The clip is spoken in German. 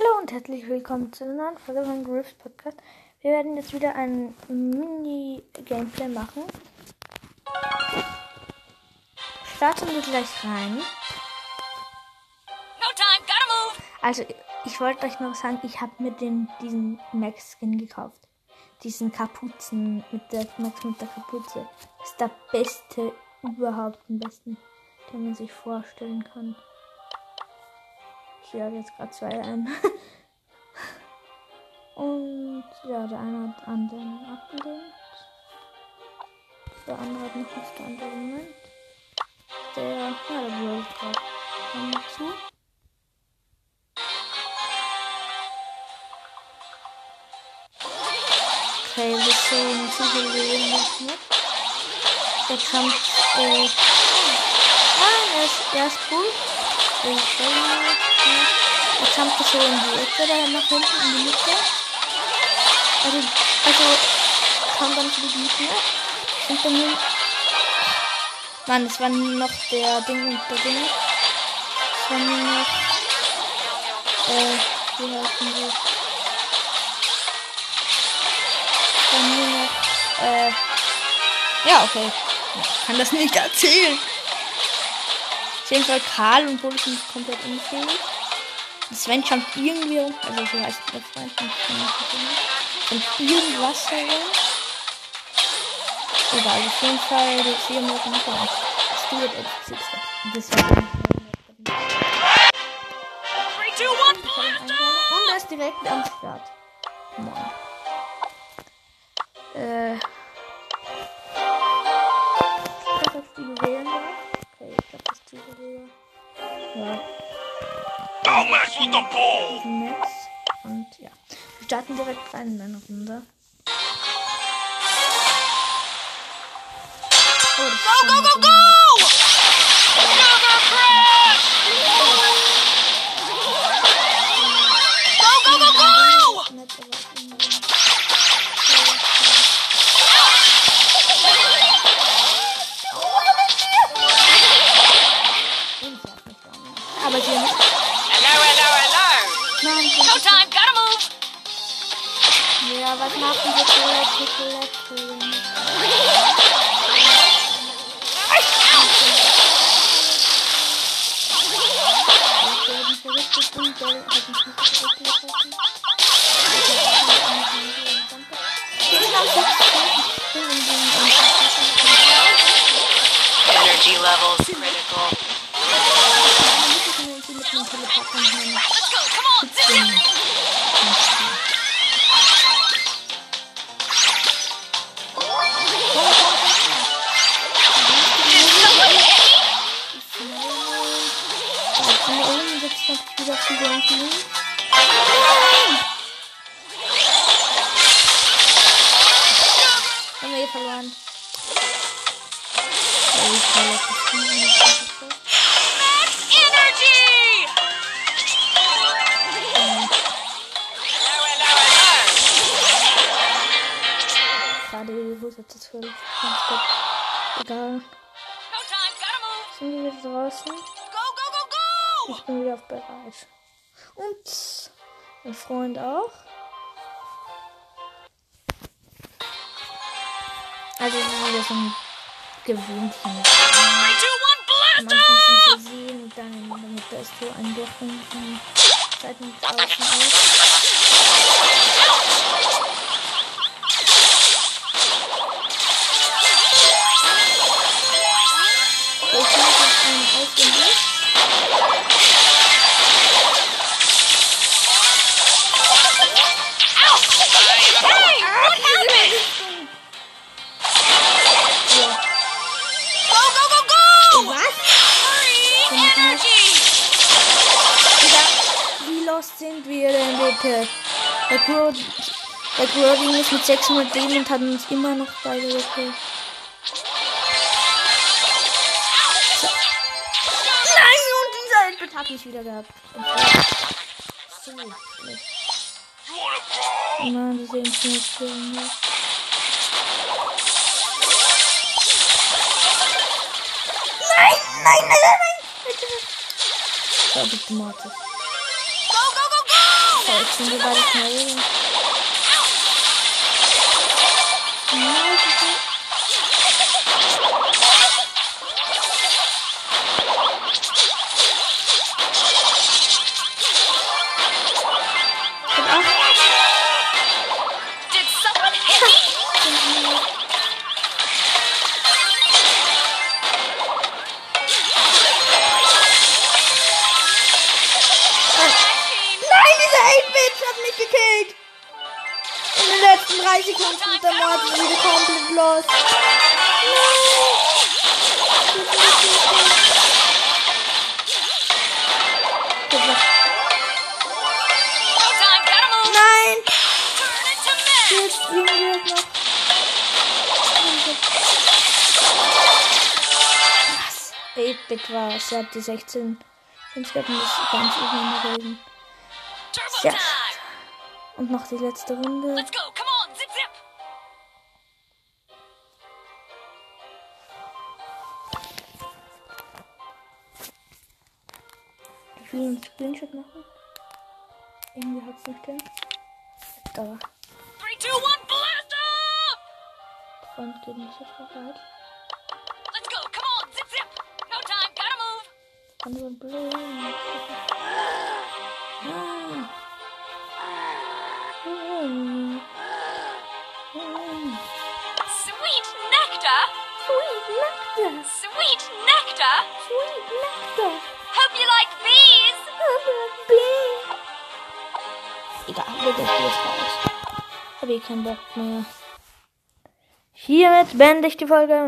Hallo und herzlich willkommen zu einer neuen Folge von Griffs Podcast. Wir werden jetzt wieder ein Mini-Gameplay machen. Starten wir gleich rein. No time, gotta move! Also, ich wollte euch noch sagen, ich habe mir den, diesen Max-Skin gekauft. Diesen Kapuzen mit der Max mit der Kapuze. Das ist der beste, überhaupt den besten, den man sich vorstellen kann. Ich lade jetzt gerade zwei ein. Und ja, der eine hat anderen abgelehnt. Der andere hat noch nicht andere Moment. Der, ja, der wurde gerade zu. Okay, wir sehen Psychologen nicht. Der Kampf, äh, ah, er ist, er ist cool. Ja. Der Kampf ist so in die Ecke, da nach hinten in die Mitte. Also, also, kam dann für die Gegner. Und dann. Mann, das war noch der Ding und der Ding. Das war nur noch, äh, wie heißen die? dann nur noch, äh, ja, okay. Ich kann das nicht erzählen. Auf jeden Fall Karl und Bull sind komplett unfähig. Sven jumpt irgendwie also so heißt der Freund Und irgendwas herum. Egal, auf jeden Fall, das hier muss man machen. Stuart at Six. Das war! Und er ist direkt am Start. Moin. Äh. Ist Zuhörer. Ja, Don't mess with the ball! Max. Und ja. Wir starten direkt rein in eine Runde. Oh, go, go, go! Ja, was machen wir Toilette, Toilette? werden verrückt und soll halt nicht zurücklassen. Energy levels critical. Oh, ich verlor das Team. Max Energy! Hello, hello, hello! Schade, wo ist jetzt das für Egal. Sind wir wieder draußen? Ich bin wieder auf bereit. Und mein Freund auch. Also gewöhnliches. Three, two, one, blast Manchmal sind sie sehen und dann in der Mitte ist so ein Loch von Seiten draußen aus. Denn bitte? Der Crow, ist mit 600 Leben und hat uns immer noch beide gekillt. Nein, und dieser Endbit hat mich wieder gehabt. Brawl? Mann, diese Informationen. nicht. Nein, nein, nein, nein, nein. Bitte. Ja, bitte, Martin. Go! sind wir beide schnell. Ja, 8-Bit hat mich gekillt. In den letzten 3 Sekunden ist der Mord wieder komplett los. Nein. Jetzt liegen wir noch. Was? 8-Bit war. Er hat die 16. Sonst hätten wir ganz übereinander time. Und noch die letzte Runde. Let's go. Come on. Zip zip. Ich will einen Screenshot machen. Irgendwie hat es nicht hin. Da. Three, two, one, blast off. Front geht nicht so bereit. Let's go. Come on. Zip zip. No time, gotta move. Andere blöd. Sweet nectar. Sweet Nectar. Hope you like bees. Egal, wir gehen jetzt raus. Hab eh keinen Bock mehr. Hiermit beende ich die Folge.